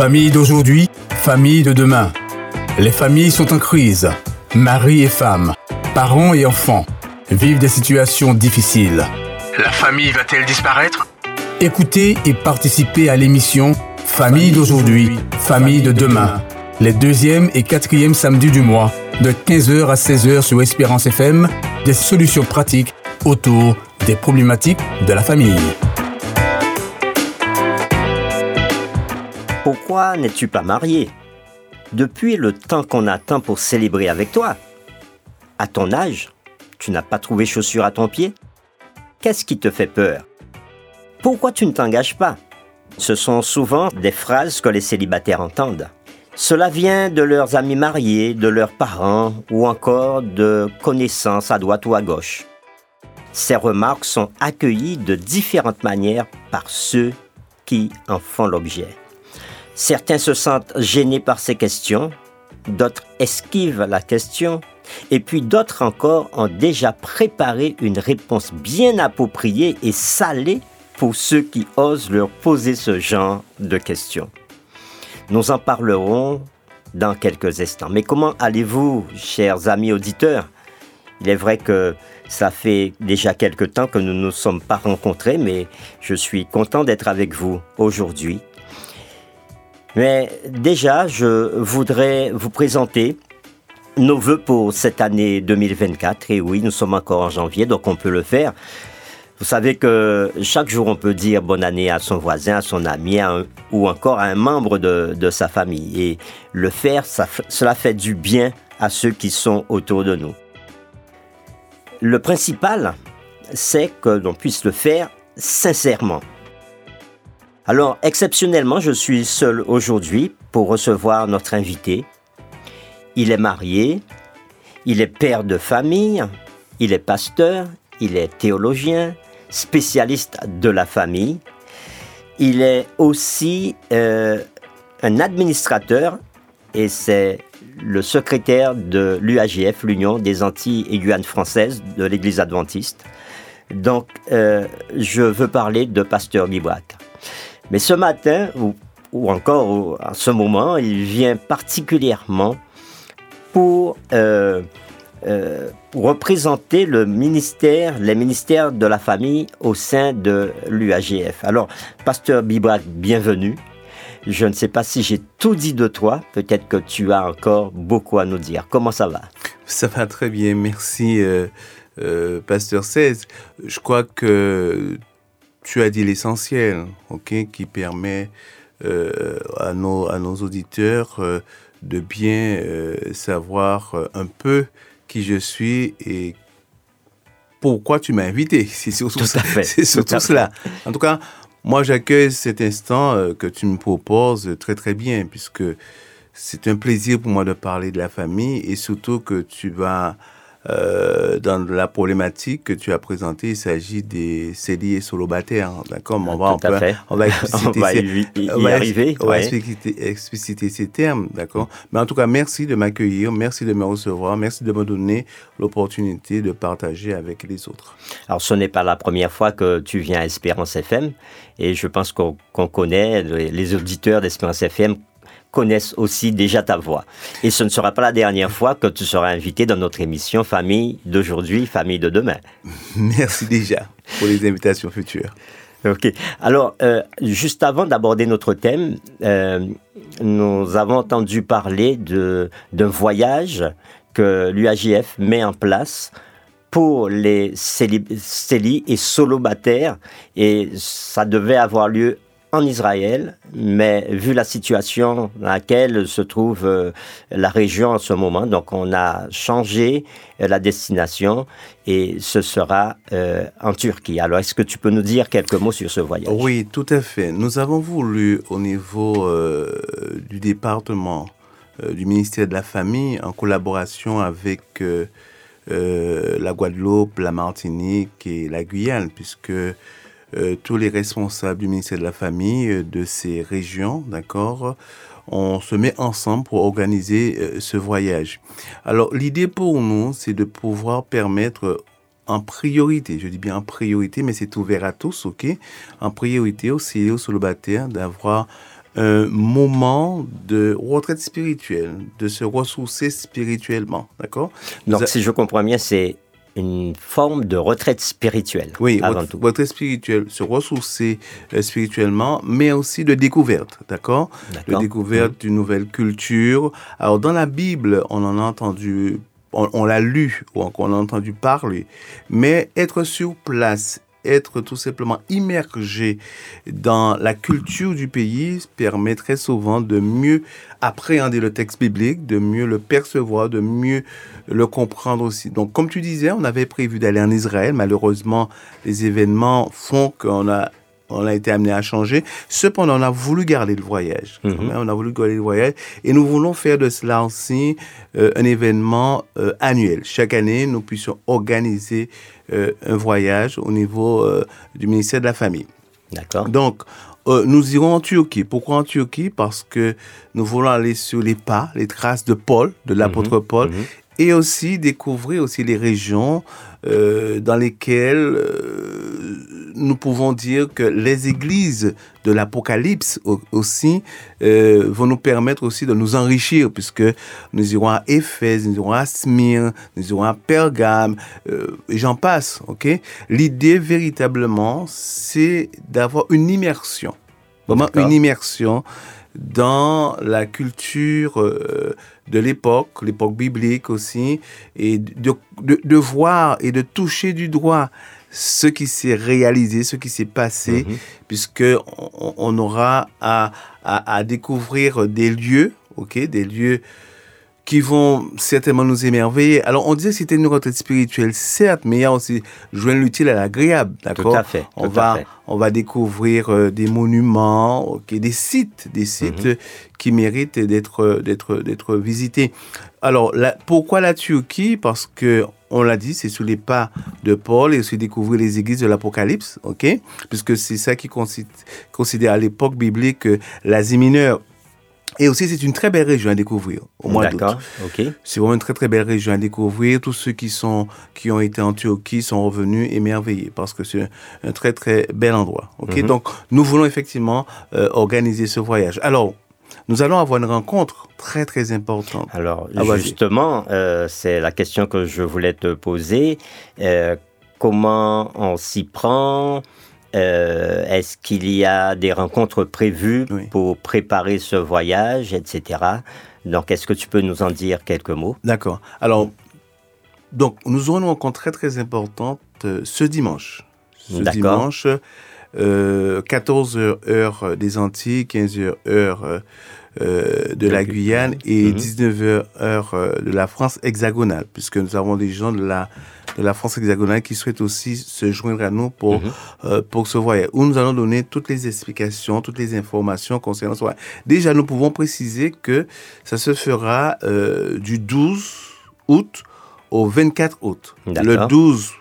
Famille d'aujourd'hui, famille de demain. Les familles sont en crise. Mari et femme, parents et enfants vivent des situations difficiles. La famille va-t-elle disparaître? Écoutez et participez à l'émission Famille d'aujourd'hui, famille de demain. Les deuxième et quatrième samedis du mois, de 15h à 16h sur Espérance FM, des solutions pratiques autour des problématiques de la famille. Pourquoi n'es-tu pas marié? Depuis le temps qu'on attend pour célébrer avec toi, à ton âge, tu n'as pas trouvé chaussures à ton pied? Qu'est-ce qui te fait peur? Pourquoi tu ne t'engages pas? Ce sont souvent des phrases que les célibataires entendent. Cela vient de leurs amis mariés, de leurs parents ou encore de connaissances à droite ou à gauche. Ces remarques sont accueillies de différentes manières par ceux qui en font l'objet. Certains se sentent gênés par ces questions, d'autres esquivent la question, et puis d'autres encore ont déjà préparé une réponse bien appropriée et salée pour ceux qui osent leur poser ce genre de questions. Nous en parlerons dans quelques instants. Mais comment allez-vous, chers amis auditeurs? Il est vrai que ça fait déjà quelque temps que nous ne nous sommes pas rencontrés, mais je suis content d'être avec vous aujourd'hui mais déjà, je voudrais vous présenter nos voeux pour cette année 2024. Et oui, nous sommes encore en janvier, donc on peut le faire. Vous savez que chaque jour, on peut dire bonne année à son voisin, à son ami, ou encore à un membre de, sa famille. Et le faire, cela fait du bien à ceux qui sont autour de nous. Le principal, c'est que l'on puisse le faire sincèrement. Alors, exceptionnellement, je suis seul aujourd'hui pour recevoir notre invité. Il est marié, il est père de famille, il est pasteur, il est théologien, spécialiste de la famille. Il est aussi euh, un administrateur et c'est le secrétaire de l'UAGF, l'Union des Antilles et Guyane françaises de l'Église adventiste. Donc, euh, je veux parler de Pasteur Bibrac. Mais ce matin, ou, encore à ce moment, il vient particulièrement pour, euh, euh, représenter le ministère, les ministères de la famille au sein de l'UAGF. Alors, Pasteur Bibrac, bienvenue. Je ne sais pas si j'ai tout dit de toi. Peut-être que tu as encore beaucoup à nous dire. Comment ça va? Ça va très bien. Merci, euh, Pasteur 16. Je crois que tu as dit l'essentiel, ok, qui permet euh, à, nos, à nos auditeurs euh, de bien euh, savoir un peu qui je suis et pourquoi tu m'as invité. C'est surtout, c'est surtout cela. En tout cas, moi, j'accueille cet instant que tu me proposes très très bien, puisque c'est un plaisir pour moi de parler de la famille et surtout que tu vas euh, dans la problématique que tu as présentée, il s'agit des CELI et solobataires. D'accord on va, on, va expliciter, on va y, arriver. On va expliciter, ces termes. D'accord Mais en tout cas, merci de m'accueillir, merci de me recevoir, merci de me donner l'opportunité de partager avec les autres. Alors, ce n'est pas la première fois que tu viens à Espérance FM et je pense qu'on connaît, les auditeurs d'Espérance FM connaissent aussi déjà ta voix. Et ce ne sera pas la dernière fois que tu seras invité dans notre émission Famille d'aujourd'hui, Famille de demain. Merci déjà pour les invitations futures. Ok. Alors, euh, juste avant d'aborder notre thème, euh, nous avons entendu parler d'un voyage que l'UAGF met en place pour les céli et solobataires et ça devait avoir lieu en Israël, mais vu la situation dans laquelle se trouve euh, la région en ce moment, donc on a changé euh, la destination et ce sera euh, en Turquie. Alors est-ce que tu peux nous dire quelques mots sur ce voyage? Oui, tout à fait. Nous avons voulu au niveau du département du ministère de la Famille, en collaboration avec la Guadeloupe, la Martinique et la Guyane, puisque euh, tous les responsables du ministère de la Famille euh, de ces régions, d'accord, on se met ensemble pour organiser euh, ce voyage. Alors l'idée pour nous, c'est de pouvoir permettre en priorité, je dis bien en priorité, mais c'est ouvert à tous, ok, en priorité aussi aux célibataires d'avoir un moment de retraite spirituelle, de se ressourcer spirituellement. D'accord? Donc, si je comprends bien, c'est une forme de retraite spirituelle. Oui, avant tout. retraite spirituelle, se ressourcer euh, spirituellement, mais aussi de découverte, d'accord? De découverte d'une nouvelle culture. Alors, dans la Bible, on en a entendu, on, l'a lu, ou on a entendu parler, mais être sur place être tout simplement immergé dans la culture du pays permet très souvent de mieux appréhender le texte biblique, de mieux le percevoir, de mieux le comprendre aussi. Donc, comme tu disais, on avait prévu d'aller en Israël. Malheureusement, les événements font qu'on a on a été amené à changer. Cependant, on a voulu garder le voyage. Mhm. On a voulu garder le voyage. Et nous voulons faire de cela aussi euh, un événement euh, annuel. Chaque année, nous puissions organiser euh, un voyage au niveau du ministère de la Famille. D'accord. Donc, nous irons en Turquie. Pourquoi en Turquie? Parce que nous voulons aller sur les pas, les traces de Paul, de l'apôtre mhm. Paul, mhm. et aussi découvrir aussi les régions dans lesquelles nous pouvons dire que les églises de l'Apocalypse aussi euh, vont nous permettre aussi de nous enrichir, puisque nous irons à Éphèse, nous irons à Smyrne, nous irons à Pergame, euh, j'en passe. Ok? L'idée véritablement, c'est d'avoir une immersion, vraiment une immersion dans la culture euh, de l'époque, l'époque biblique aussi, et de, de, de, voir et de toucher du doigt ce qui s'est réalisé, ce qui s'est passé, mhm. puisque on, aura à, à, découvrir des lieux, ok, des lieux qui vont certainement nous émerveiller. Alors, on disait que c'était une retraite spirituelle, certes, mais il y a aussi joindre l'utile à l'agréable, d'accord Tout à fait. On va, on va découvrir euh, des monuments, ok, des sites, des sites mhm. qui méritent d'être, d'être, d'être visités. Alors, pourquoi la Turquie? Parce que on l'a dit, c'est sous les pas de Paul et aussi découvrir les églises de l'Apocalypse, ok? Puisque c'est ça qui considère à l'époque biblique l'Asie mineure. Et aussi, c'est une très belle région à découvrir au mois d'août. ok. C'est vraiment une très très belle région à découvrir. Tous ceux qui sont qui ont été en Turquie sont revenus émerveillés parce que c'est un, très très bel endroit. Ok. Mhm. Donc, nous voulons effectivement euh, organiser ce voyage. Alors, nous allons avoir une rencontre très très importante. Alors ah, justement, euh, c'est la question que je voulais te poser. Euh, comment on s'y prend? Euh, Est-ce qu'il y a des rencontres prévues pour préparer ce voyage, etc. Donc, est-ce que tu peux nous en dire quelques mots? D'accord. Alors, donc, nous aurons une rencontre très très importante ce dimanche. Ce dimanche, 14h heure des Antilles, 15h heure euh, de la Guyane et 19h heure euh, de la France hexagonale, puisque nous avons des gens de la, de la France hexagonale qui souhaitent aussi se joindre à nous pour, mhm. euh, pour ce voyage, où nous allons donner toutes les explications, toutes les informations concernant ce voyage. Déjà, nous pouvons préciser que ça se fera du 12 août au 24 août. Le 12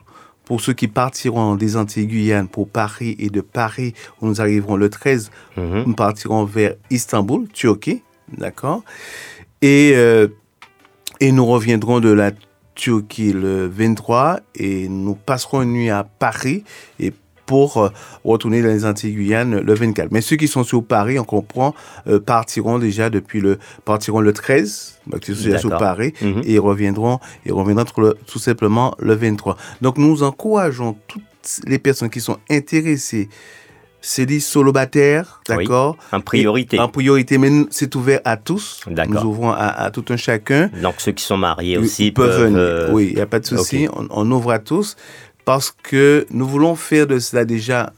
pour ceux qui partiront des Antilles-Guyane pour Paris et de Paris, où nous arriverons le 13, mhm. nous partirons vers Istanbul, Turquie, d'accord et, euh, et nous reviendrons de la Turquie le 23 et nous passerons une nuit à Paris et pour euh, retourner dans les Antilles Guyane le 24. Mais ceux qui sont sur Paris, on comprend, euh, partiront déjà depuis le partiront le 13, sur Paris, mhm. et reviendront et reviendront tout simplement le 23. Donc nous encourageons toutes les personnes qui sont intéressées c'est dit solobataire, d'accord? En priorité. en priorité, mais c'est ouvert à tous. Nous ouvrons à, tout un chacun. Donc ceux qui sont mariés aussi peuvent, venir. Euh, oui, il n'y a pas de souci. On, on, ouvre à tous parce que nous voulons faire de cela déjà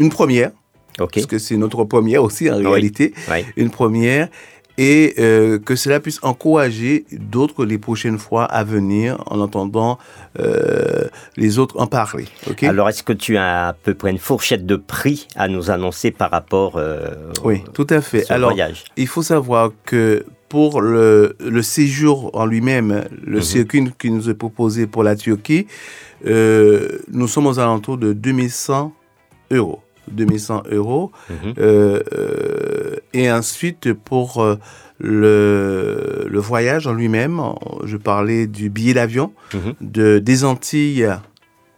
une première, parce que c'est notre première aussi en réalité, une première, et euh, que cela puisse encourager d'autres les prochaines fois à venir en entendant euh, les autres en parler. Alors, est-ce que tu as à peu près une fourchette de prix à nous annoncer par rapport euh, oui, tout à fait. Alors, il faut savoir que pour le, le séjour en lui-même, le mhm. circuit qui nous est proposé pour la Turquie, euh, nous sommes aux alentours de 2100 euros. 2100 euros. Mhm. Euh, euh, et ensuite, pour le, le, voyage en lui-même, je parlais du billet d'avion mhm. de, des Antilles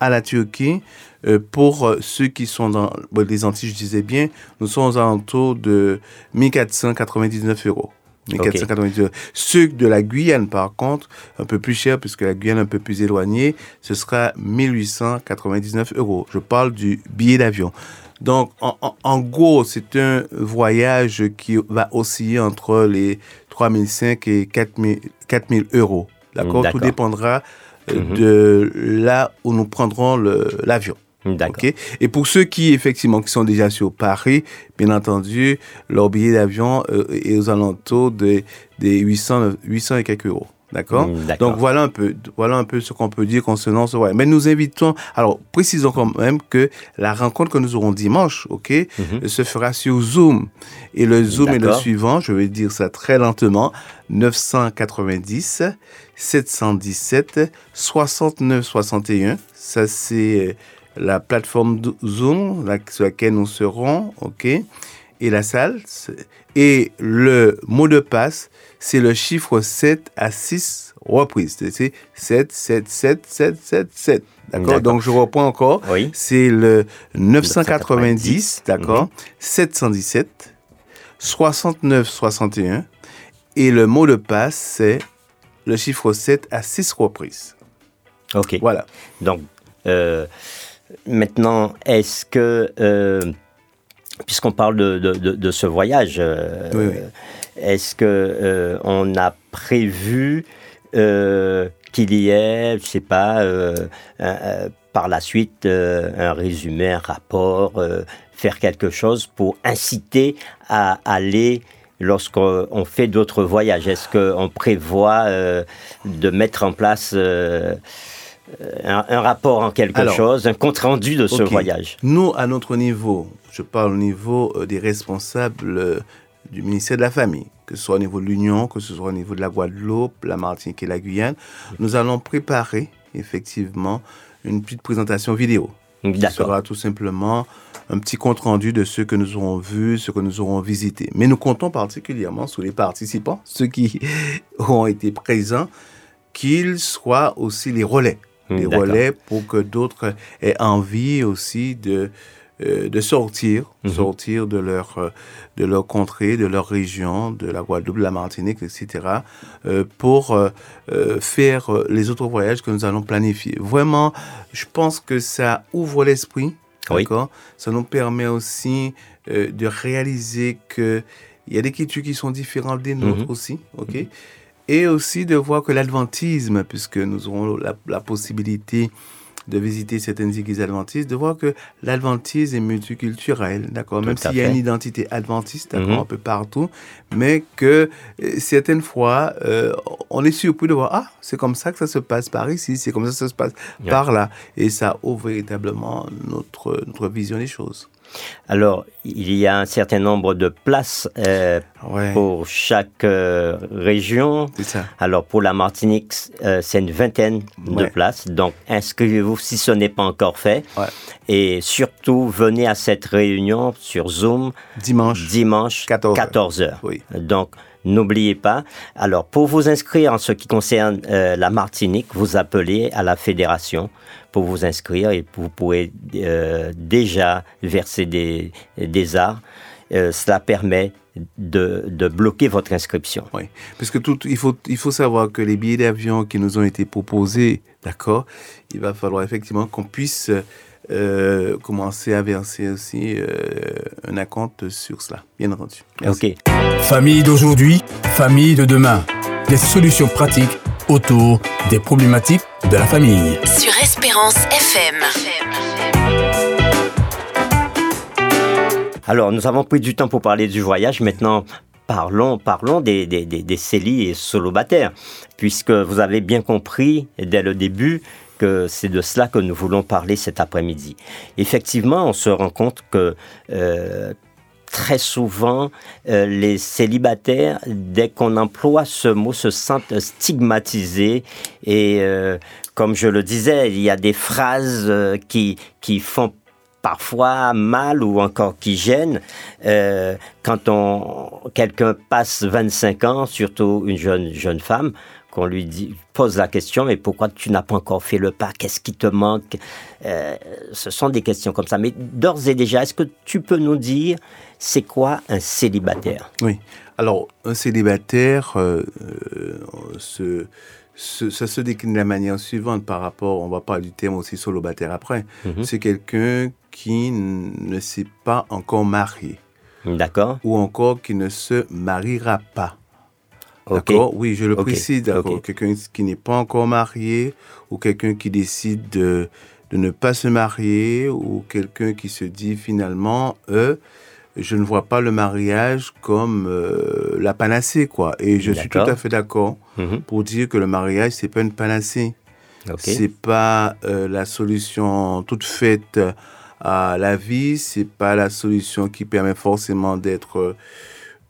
à la Turquie, euh, pour ceux qui sont dans les Antilles, je disais bien, nous sommes aux alentours de 1499 euros. 1499. Ceux de la Guyane, par contre, un peu plus cher, puisque la Guyane est un peu plus éloignée, ce sera 1899 euros. Je parle du billet d'avion. Donc, en, gros, c'est un voyage qui va osciller entre les 3005 et 4000, 4000 euros. D'accord? Tout dépendra euh, mhm. de là où nous prendrons l'avion. D'accord. Et pour ceux qui, effectivement, qui sont déjà sur Paris, bien entendu, leur billet d'avion euh, est aux alentours des 800, 800 et quelques euros. Mm, d'accord Donc voilà un peu, voilà un peu ce qu'on peut dire concernant ce voyage. Mais nous invitons, alors précisons quand même que la rencontre que nous aurons dimanche, ok, mhm. se fera sur Zoom. Et le Zoom est le suivant, je vais dire ça très lentement, 990 717 69 61. Ça c'est la plateforme Zoom sur laquelle nous serons, ok Et la salle. Et le mot de passe, c'est le chiffre 7 à 6 reprises. C'est 7, 7, 7, 7, 7, 7. D'accord? Donc je reprends encore. Oui. C'est le 990, d'accord? 717, 69, 61. Et le mot de passe, c'est le chiffre 7 à 6 reprises. Ok. Voilà. Donc, euh, Maintenant, est-ce que, euh, puisqu'on parle de, ce voyage, euh, est-ce que euh, on a prévu qu'il y ait, je sais pas, par la suite, un résumé, un rapport, faire quelque chose pour inciter à aller lorsqu'on fait d'autres voyages? Est-ce qu'on prévoit de mettre en place un, rapport en quelque chose, un compte-rendu de ce voyage Nous, à notre niveau, je parle au niveau euh, des responsables euh, du ministère de la Famille, que ce soit au niveau de l'Union, que ce soit au niveau de la Guadeloupe, la Martinique et la Guyane, nous allons préparer effectivement une petite présentation vidéo. Ce sera tout simplement un petit compte rendu de ce que nous aurons vu, ce que nous aurons visité. Mais nous comptons particulièrement sur les participants, ceux qui ont été présents, qu'ils soient aussi les relais des relais pour que d'autres aient envie aussi de, euh, de sortir, mhm. sortir de leur, euh, de leur contrée, de leur région, de la Guadeloupe, de la Martinique, etc., euh, pour faire les autres voyages que nous allons planifier. Vraiment, je pense que ça ouvre l'esprit, d'accord? Ça nous permet aussi de réaliser que il y a des cultures qui sont différentes des nôtres mhm. aussi, ok? Mhm et aussi de voir que l'adventisme, puisque nous aurons la, possibilité de visiter certaines églises adventistes, de voir que l'adventisme est multiculturel, d'accord, même s'il y a une identité adventiste, d'accord, mhm. un peu partout, mais que euh, certaines fois, euh, on est surpris de voir, ah, c'est comme ça que ça se passe par ici, c'est comme ça que ça se passe par là, et ça ouvre véritablement notre, notre vision des choses. Alors, il y a un certain nombre de places euh, pour chaque euh, région. Alors, pour la Martinique, euh, c'est une vingtaine de places. Donc, inscrivez-vous si ce n'est pas encore fait. Et surtout, venez à cette réunion sur Zoom. Dimanche. Dimanche, 14 h Donc, N'oubliez pas. Alors, pour vous inscrire en ce qui concerne la Martinique, vous appelez à la fédération pour vous inscrire et vous pouvez euh, déjà verser des, des arts. Euh, cela permet de, de, bloquer votre inscription. Oui, parce que tout, il, faut, il faut savoir que les billets d'avion qui nous ont été proposés, d'accord, il va falloir effectivement qu'on puisse euh, commencer à verser aussi un acompte sur cela, bien entendu. Ok. Famille d'aujourd'hui, famille de demain. Des solutions pratiques autour des problématiques de la famille. Sur Espérance FM. Alors, nous avons pris du temps pour parler du voyage. Maintenant, parlons, parlons des, des, des, CELI et solobataires, puisque vous avez bien compris dès le début que c'est de cela que nous voulons parler cet après-midi. Effectivement, on se rend compte que euh, très souvent, euh, les célibataires, dès qu'on emploie ce mot, se sentent stigmatisés. Et euh, comme je le disais, il y a des phrases euh, qui, qui font parfois mal ou encore qui gênent. quand on, quelqu'un passe 25 ans, surtout une jeune, jeune femme, qu'on lui dit, pose la question, mais pourquoi tu n'as pas encore fait le pas? Qu'est-ce qui te manque? Euh, Ce sont des questions comme ça. Mais d'ores et déjà, est-ce que tu peux nous dire, c'est quoi un célibataire? Oui. Alors, un célibataire, euh, euh, se- ça se décline de la manière suivante par rapport, on va parler du terme aussi solobataire après. Mhm. C'est quelqu'un qui ne s'est pas encore marié D'accord ou encore qui ne se mariera pas. D'accord Oui, je le précise, d'accord. Quelqu'un qui n'est pas encore marié ou quelqu'un qui décide de, de ne pas se marier ou quelqu'un qui se dit finalement, euh, je ne vois pas le mariage comme euh, la panacée, quoi. Et je suis tout à fait d'accord Mhm. pour dire que le mariage, c'est pas une panacée. C'est pas euh, la solution toute faite à la vie, c'est pas la solution qui permet forcément d'être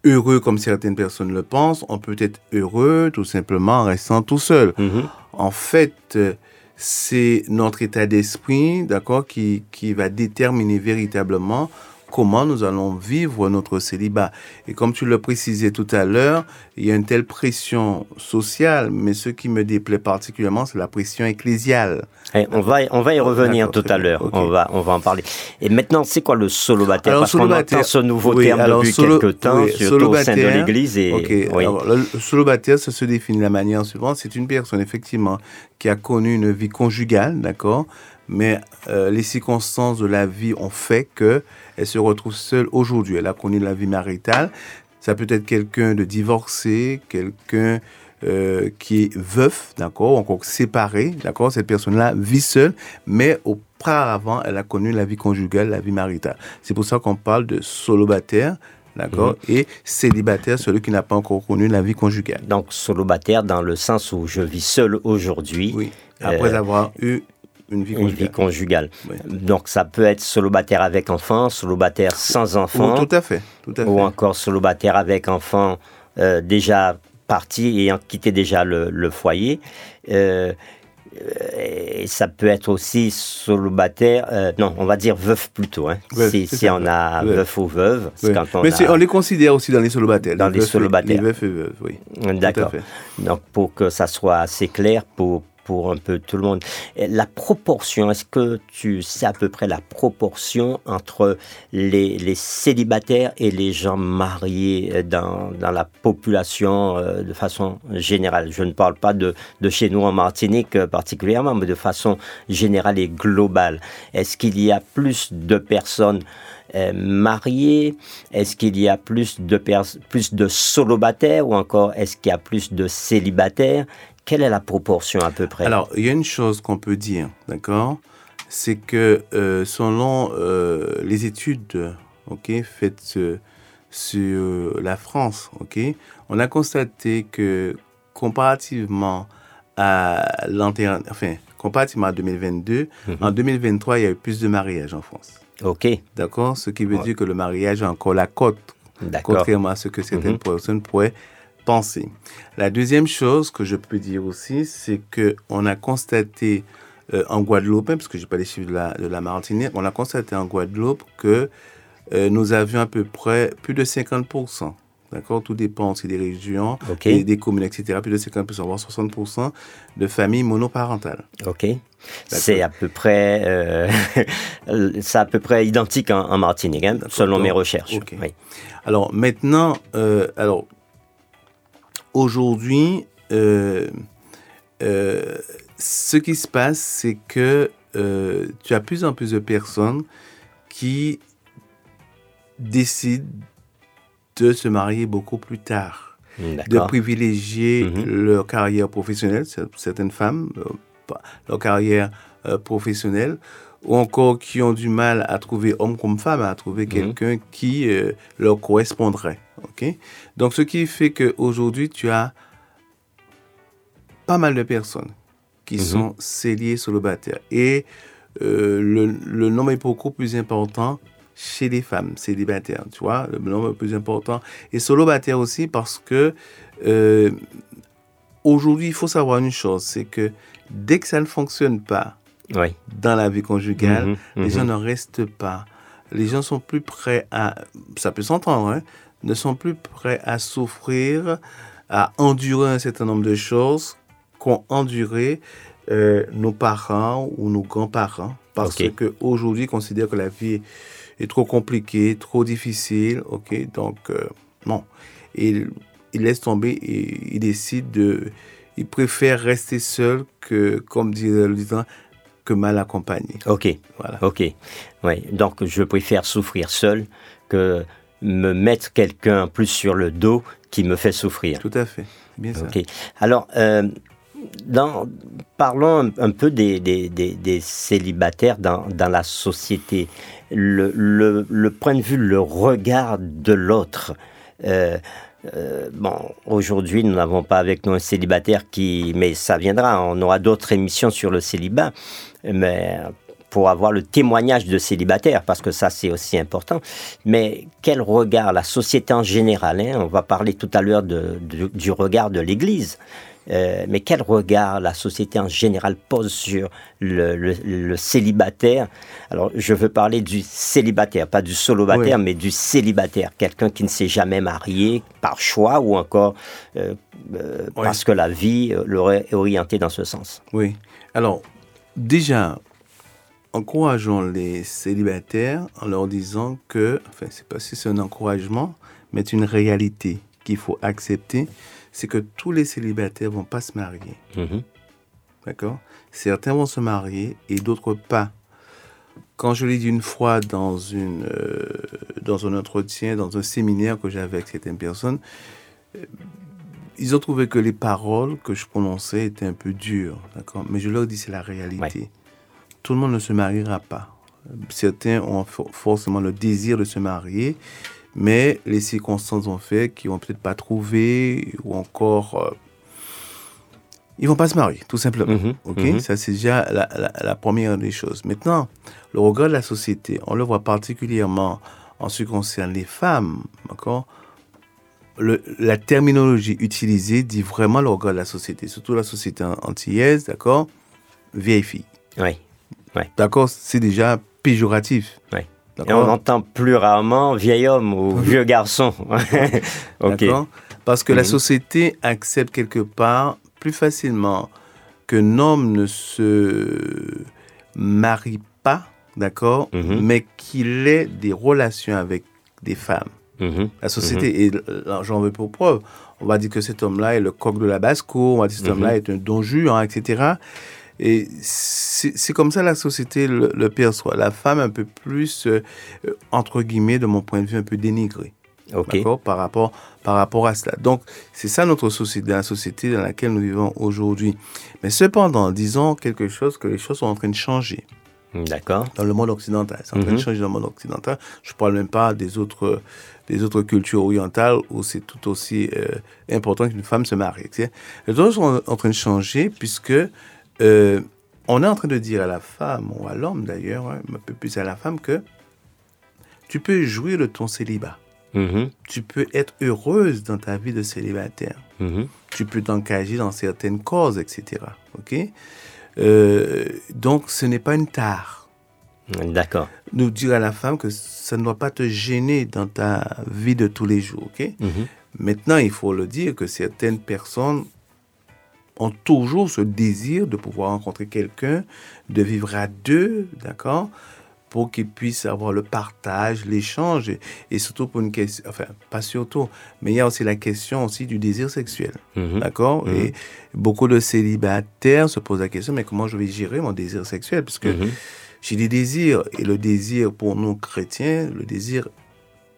heureux comme certaines personnes le pensent. On peut être heureux tout simplement en restant tout seul. Mhm. En fait, euh, c'est notre état d'esprit, d'accord, qui, qui va déterminer véritablement comment nous allons vivre notre célibat. Et comme tu le précisais tout à l'heure, il y a une telle pression sociale, mais ce qui me déplaît particulièrement, c'est la pression ecclésiale. Eh, on, va, on va y revenir tout à l'heure. On, va, on va en parler. Et maintenant, c'est quoi le solobataire? Parce qu'on entend ce nouveau oui, terme alors, depuis solo- quelques temps, oui, surtout au sein de l'Église. Et, Ok, oui. alors, le, le solobataire, ça se définit de la manière suivante. C'est une personne, effectivement, qui a connu une vie conjugale, d'accord Mais euh, les circonstances de la vie ont fait que elle se retrouve seule aujourd'hui. Elle a connu la vie maritale. Ça peut être quelqu'un de divorcé, quelqu'un euh, qui est veuf, d'accord, ou encore séparé, d'accord. Cette personne-là vit seule, mais auparavant, elle a connu la vie conjugale, la vie maritale. C'est pour ça qu'on parle de solobataire, d'accord, et célibataire, celui qui n'a pas encore connu la vie conjugale. Donc, solobataire dans le sens où je vis seul aujourd'hui, Oui. Après Euh, avoir eu une vie une vie conjugale. Oui. Donc, ça peut être solobataire avec enfant, solobataire sans enfant, Oui, tout à fait, tout à fait. ou encore solobataire avec enfant euh, déjà parti ayant quitté déjà le, le foyer. Euh, euh, et ça peut être aussi solobataire, euh, non, on va dire veuf plutôt. Hein. Veuf, si on a veuf. veuf ou veuve, quand on Mais a... on les considère aussi dans les solobataires. Dans les veufs et- solobataires. Les veufs et veuves, oui. D'accord. Donc, pour que ça soit assez clair pour, pour un peu tout le monde. La proportion, est-ce que tu sais à peu près la proportion entre les, célibataires et les gens mariés euh, dans, la population euh, de façon générale? Je ne parle pas de, de chez nous en Martinique euh, particulièrement, mais de façon générale et globale. Est-ce qu'il y a plus de personnes mariées? Est-ce qu'il y a plus de, plus de solobataires? Ou encore est-ce qu'il y a plus de célibataires? Quelle est la proportion à peu près? Alors, il y a une chose qu'on peut dire, d'accord? C'est que euh, selon euh, les études faites euh, sur la France, on a constaté que comparativement à l'antérieur, enfin, comparativement à 2022, Mhm. en 2023, il y a eu plus de mariages en France. Ok, D'accord? Ce qui veut Ouais. dire que le mariage a encore la cote d'accord. contrairement à ce que certaines Mhm. personnes pourraient penser. La deuxième chose que je peux dire aussi, c'est que on a constaté euh, en Guadeloupe, hein, parce que j'ai pas les chiffres de la, de la Martinique, on a constaté en Guadeloupe que euh, nous avions à peu près plus de 50%. D'accord? Tout dépend aussi des régions, des communes, etc. Plus de 50%, voire 60% de familles monoparentales. Ok. C'est à peu près, euh, c'est à peu près identique en, en Martinique, hein, selon mes recherches. ok. Oui. Alors maintenant, euh, alors aujourd'hui, euh, euh, ce qui se passe, c'est que euh, tu as plus en plus de personnes qui décident de se marier beaucoup plus tard, de privilégier Mhm. leur carrière professionnelle, cer- certaines femmes, leur carrière professionnelle, ou encore qui ont du mal à trouver, homme comme femme, à trouver quelqu'un qui leur correspondrait. Ok Donc, ce qui fait qu'aujourd'hui, tu as pas mal de personnes qui Mhm. sont céliées célibataires. Et euh, le, le nombre est beaucoup plus important chez les femmes célibataires, tu vois, le nombre est plus important. Et célibataire aussi parce que euh, aujourd'hui, il faut savoir une chose, c'est que dès que ça ne fonctionne pas Oui. dans la vie conjugale, Mhm, les mhm. gens ne restent pas. Les gens sont plus prêts à, ça peut s'entendre, hein, ne sont plus prêts à souffrir à endurer un certain nombre de choses qu'ont enduré euh, nos parents ou nos grands-parents. Parce Ok. qu'aujourd'hui, ils considèrent que la vie est trop compliquée, trop difficile. ok? Donc, euh, non. Ils, ils laissent tomber et ils décident de. Ils préfèrent rester seuls que, comme dirait le disant, que mal accompagnés. Ok, Voilà. ok. Ouais. Donc, je préfère souffrir seul que me mettre quelqu'un plus sur le dos qui me fait souffrir. Tout à fait. Bien ça. Ok. Alors, euh, dans, parlons un, un peu des, des- des- des célibataires dans, dans la société. Le, le- le point de vue, le regard de l'autre. Euh, euh, bon, aujourd'hui, nous n'avons pas avec nous un célibataire qui, mais ça viendra. On aura d'autres émissions sur le célibat, mais pour avoir le témoignage de célibataires, parce que ça c'est aussi important. Mais quel regard la société en général hein, On va parler tout à l'heure de- de- du regard de l'Église. Euh, mais quel regard la société en général pose sur le, le- le célibataire? Alors, je veux parler du célibataire, pas du solobataire, Oui. mais du célibataire, quelqu'un qui ne s'est jamais marié par choix ou encore euh, euh, Oui. parce que la vie l'aurait orienté dans ce sens. Oui. Alors, déjà, encourageons les célibataires en leur disant que, enfin, c'est pas si c'est un encouragement, mais c'est une réalité qu'il faut accepter, c'est que tous les célibataires vont pas se marier. Mhm. D'accord? Certains vont se marier et d'autres pas. Quand je l'ai dit une fois dans, une, euh, dans un entretien, dans un séminaire que j'avais avec certaines personnes, euh, ils ont trouvé que les paroles que je prononçais étaient un peu dures. D'accord? Mais je leur dis c'est la réalité. Tout le monde ne se mariera pas. Certains ont for- forcément le désir de se marier, mais les circonstances ont fait qu'ils vont peut-être pas trouvé ou encore euh, ils vont pas se marier, tout simplement. Mhm, Ok, mhm. ça c'est déjà la, la- la première des choses. Maintenant, le regard de la société, on le voit particulièrement en ce qui concerne les femmes, d'accord? Le- la terminologie utilisée dit vraiment le regard de la société, surtout la société an- antillaise, d'accord? Vieille fille, Oui. D'accord, c'est déjà péjoratif. Et on entend plus rarement vieil homme ou vieux garçon. D'accord Parce que la Mhm. société accepte quelque part plus facilement qu'un homme ne se marie pas, d'accord, Mhm. mais qu'il ait des relations avec des femmes. Mhm. La société, et j'en veux pour preuve, on va dire que cet homme-là est le coq de la basse-cour, on va dire que cet homme-là est un don Juan, etc. Et c'est comme ça la société le, le perçoit. La femme un peu plus, euh, entre guillemets, de mon point de vue, un peu dénigrée. Ok. D'accord? Par rapport, par rapport à cela. Donc, c'est ça notre société, la société dans laquelle nous vivons aujourd'hui. Mais cependant, disons quelque chose que les choses sont en train de changer D'accord. dans le monde occidental. C'est en train de Mhm. changer dans le monde occidental. Je ne parle même pas des autres, des autres cultures orientales où c'est tout aussi euh, important qu'une femme se marie. Les choses sont en train de changer puisque euh, on est en train de dire à la femme, ou à l'homme d'ailleurs, hein, un peu plus à la femme, que tu peux jouir de ton célibat. Mhm. Tu peux être heureuse dans ta vie de célibataire. Mhm. Tu peux t'engager dans certaines causes, etc. Ok? Euh, Donc, ce n'est pas une tare D'accord. nous dire à la femme que ça ne doit pas te gêner dans ta vie de tous les jours. ok? Mhm. Maintenant, il faut le dire que certaines personnes ont toujours ce désir de pouvoir rencontrer quelqu'un, de vivre à deux, d'accord pour qu'ils puissent avoir le partage, l'échange, et, et surtout pour une question, enfin, pas surtout, mais il y a aussi la question aussi du désir sexuel. Mhm. D'accord Mhm. Et beaucoup de célibataires se posent la question, mais comment je vais gérer mon désir sexuel Parce que Mhm. j'ai des désirs, et le désir pour nous chrétiens, le désir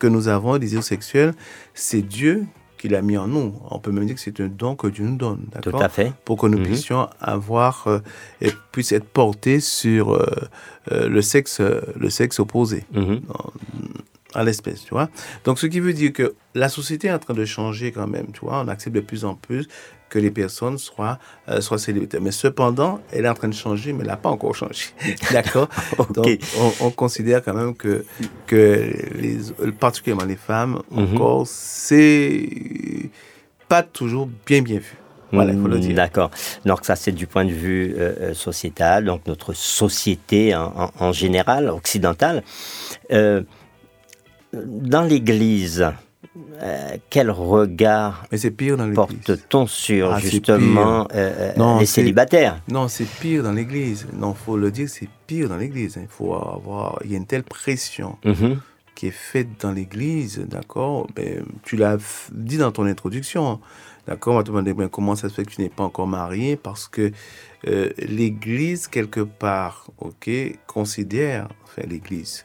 que nous avons, le désir sexuel, c'est Dieu qui l'a mis en nous. On peut même dire que c'est un don que Dieu nous donne, Tout d'accord à fait. Pour que nous Mhm. puissions avoir, euh, et puisse être portés sur euh, euh, le, sexe, le sexe opposé Mhm. à l'espèce, tu vois. Donc, ce qui veut dire que la société est en train de changer quand même, tu vois. On accepte de plus en plus que les personnes soient, euh, soient célibataires. Mais cependant, elle est en train de changer, mais elle n'a pas encore changé. D'accord? Donc, on, on considère quand même que, que les, particulièrement les femmes, Mhm. encore, c'est pas toujours bien, bien vu. Voilà, il faut le Mm, dire. D'accord. Donc ça, c'est du point de vue euh, euh, sociétal, donc notre société en général, occidentale. Euh, dans l'Église, euh, quel regard porte-t-on sur Ah, justement euh, euh, Non, les célibataires? Non, c'est pire dans l'église. Non, faut le dire, c'est pire dans l'église. Il faut avoir, il y a une telle pression Mhm. qui est faite dans l'église, d'accord? Ben, Tu l'as dit dans ton introduction, d'accord? On va te demander ben, comment ça se fait que tu n'es pas encore marié? Parce que euh, l'église quelque part, ok, considère, enfin l'église.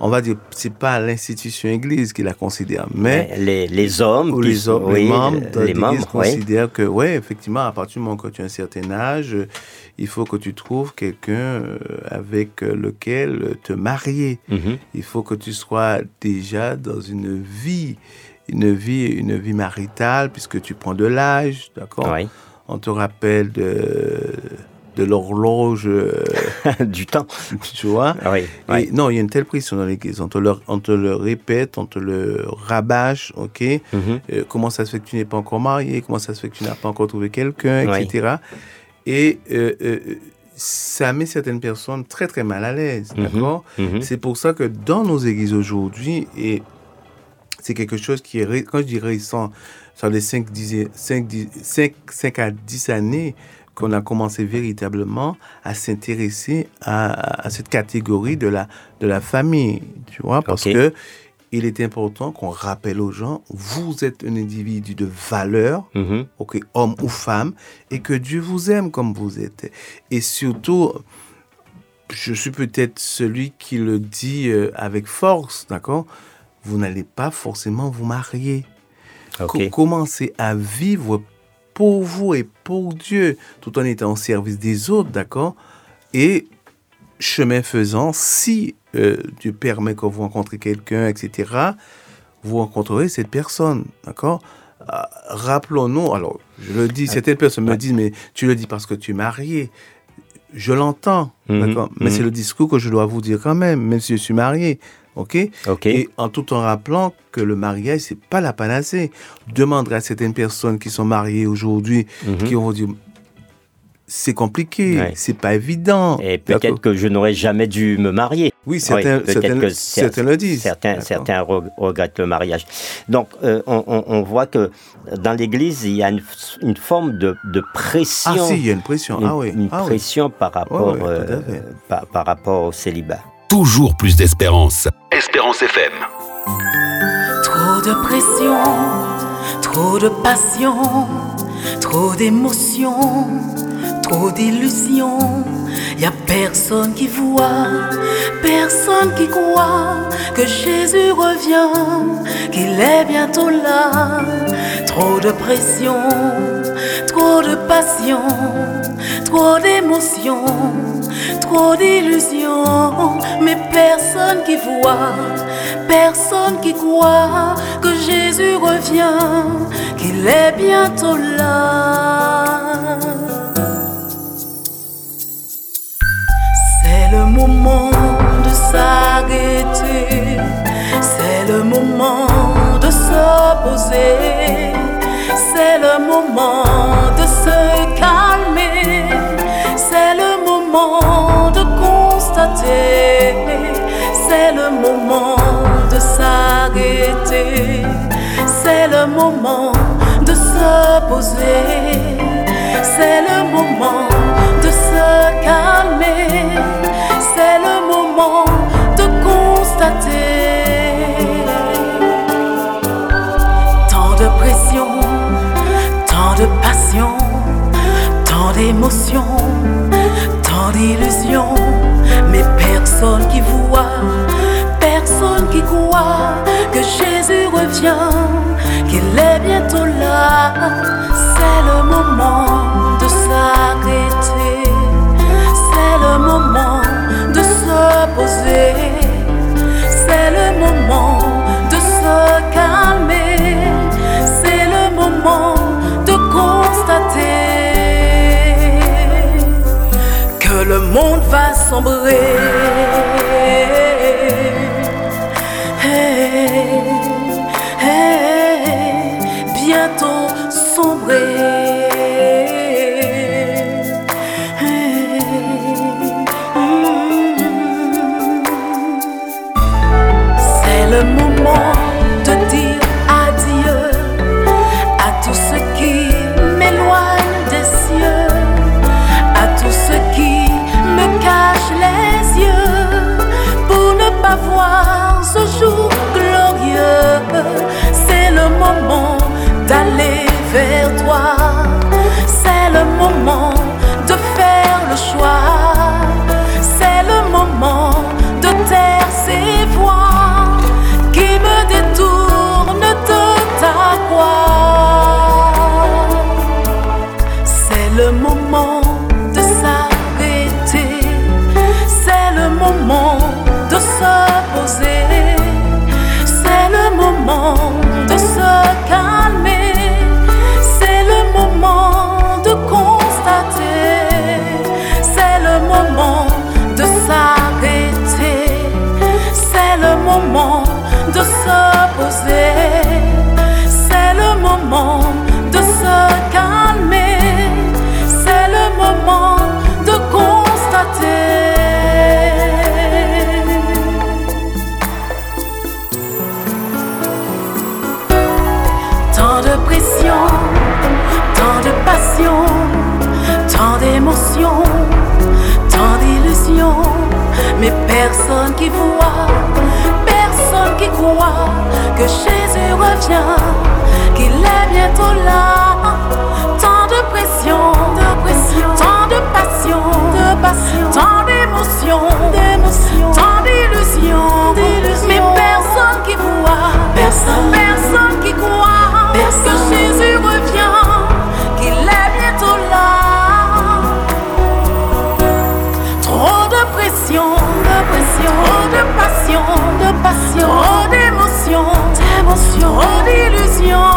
On va dire, c'est pas l'institution église qui la considère, mais les, les hommes, ou les, hommes, les membres de l'église oui. considèrent que, ouais, effectivement, à partir du moment que tu as un certain âge, il faut que tu trouves quelqu'un euh, avec lequel te marier. Mhm. Il faut que tu sois déjà dans une vie, une vie, une vie maritale, puisque tu prends de l'âge, d'accord? Oui. On te rappelle de, de l'horloge, euh, du temps. tu vois Oui, et oui. non, il y a une telle pression dans l'église. On te, le, on te le répète, on te le rabâche, ok Mhm. Euh, Comment ça se fait que tu n'es pas encore marié? Comment ça se fait que tu n'as pas encore trouvé quelqu'un, etc. Et euh, euh, ça met certaines personnes très très mal à l'aise, Mhm. d'accord? Mhm. C'est pour ça que dans nos églises aujourd'hui, et c'est quelque chose qui est, quand je dis récent, sur les 5, 10, 5, 10, 5, 5 à 10 années qu'on a commencé véritablement à s'intéresser à, à cette catégorie de la, de la famille, tu vois, parce Ok. que il est important qu'on rappelle aux gens, vous êtes un individu de valeur, Mhm. homme ou femme, et que Dieu vous aime comme vous êtes. Et surtout, je suis peut-être celui qui le dit euh, avec force, d'accord? Vous n'allez pas forcément vous marier. Ok. Co- commencez à vivre pour vous et pour Dieu, tout en étant au service des autres, d'accord? Et chemin faisant, si euh, Dieu permet que vous rencontrez quelqu'un, etc., vous rencontrerez cette personne, d'accord? Ah, Rappelons-nous, alors je le dis, certaines personnes me disent, mais tu le dis parce que tu es marié. Je l'entends, d'accord? Mais mhm. c'est le discours que je dois vous dire quand même, même si je suis marié, ok? Ok. et en tout en rappelant que le mariage, c'est pas la panacée. Demanderai à certaines personnes qui sont mariées aujourd'hui, Mhm. qui vont dire, c'est compliqué, Ouais. c'est pas évident. Et peut-être que je n'aurais jamais dû me marier. Oui, certains, certains, que certains le disent. Certains, certains re- regrettent le mariage. Donc, euh, on, voit que dans l'Église, il y a une, une forme de, de pression. Ah si, il y a une pression. une, ah oui. une ah oui. pression par rapport, Ouais, ouais, euh, par, par rapport au célibat. Toujours plus d'espérance. Espérance FM. Trop de pression, trop de passion, trop d'émotions, trop d'illusions. Y a personne qui voit, personne qui croit que Jésus revient, qu'il est bientôt là. Trop de pression, trop de passion, trop d'émotions, trop d'illusions, mais personne qui voit, personne qui croit que Jésus revient, qu'il est bientôt là. C'est le moment de s'arrêter, c'est le moment de se poser, c'est le moment de se c'est le moment de s'arrêter, c'est le moment de se poser, c'est le moment de se calmer, c'est le moment de constater. Tant de pression, tant de passion, tant d'émotions, tant d'illusions, C'est le moment de s'arrêter, c'est le moment de se poser, c'est le moment de se calmer, c'est le moment de constater que le monde va sombrer. Vers que Jésus revient, qu'il est bientôt là. Trop d'illusions,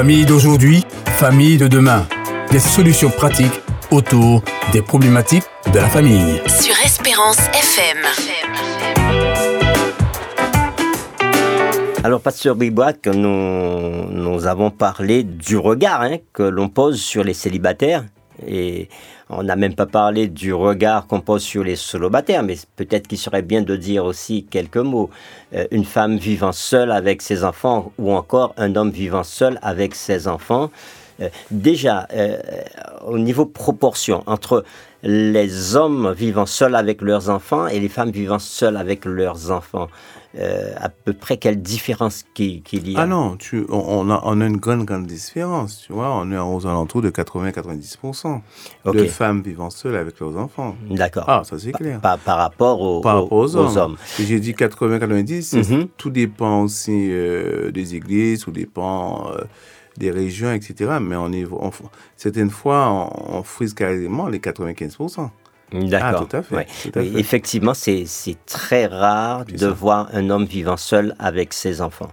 Famille d'aujourd'hui, famille de demain. Des solutions pratiques autour des problématiques de la famille. Sur Espérance FM. Alors, Pasteur Bribois, que nous, nous avons parlé du regard hein, que l'on pose sur les célibataires. Et on n'a même pas parlé du regard qu'on pose sur les solobataires, mais peut-être qu'il serait bien de dire aussi quelques mots. Euh, une femme vivant seule avec ses enfants ou encore un homme vivant seul avec ses enfants. Euh, déjà, euh, au niveau proportion entre les hommes vivant seuls avec leurs enfants et les femmes vivant seules avec leurs enfants, euh, à peu près quelle différence qu'il y a Ah non, tu, on, on a, on a une grande, grande différence. Tu vois, on est aux alentours de 80-90% Ok. de femmes vivant seules avec leurs enfants. D'accord. Ah, ça c'est clair. Par, par rapport aux, Par rapport aux, hommes. J'ai dit 80-90, c'est- Mhm. tout dépend aussi euh, des églises, tout dépend euh, des régions, etc. Mais on est, on- certaines fois, on, on frise carrément les 95%. D'accord. Ah, tout à fait, Ouais. tout à Oui, fait. Effectivement, c'est très rare de voir un homme vivant seul avec ses enfants.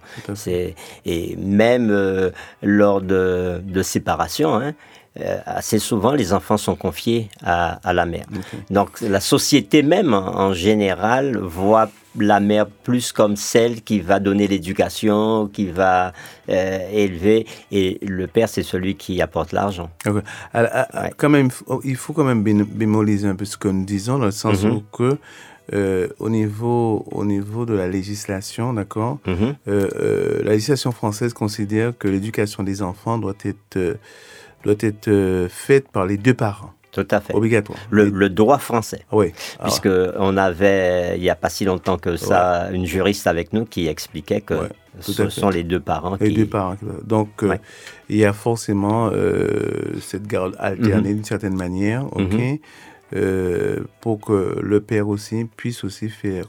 Et même euh, lors de, de séparation, hein, euh, assez souvent les enfants sont confiés à, à la mère. Donc la société même en, en général voit la mère plus comme celle qui va donner l'éducation, qui va euh, élever, et le père c'est celui qui apporte l'argent. Ah, Ouais. quand même, il faut quand même bé- bémoliser un peu ce que nous disons, dans le sens Mhm. où que, euh, au, niveau, au niveau de la législation, d'accord, Mhm. euh, euh, la législation française considère que l'éducation des enfants doit être, euh, doit être euh, faite par les deux parents, Tout à fait. obligatoire. Le, droit français. Ah oui. Ah, Puisque on avait, il n'y a pas si longtemps que ça, une juriste avec nous qui expliquait que Ouais, ce sont les deux parents les qui... deux parents. Donc, euh, il y a forcément euh, cette garde alternée d'une certaine manière, ok, Mhm. euh, pour que le père aussi puisse aussi faire,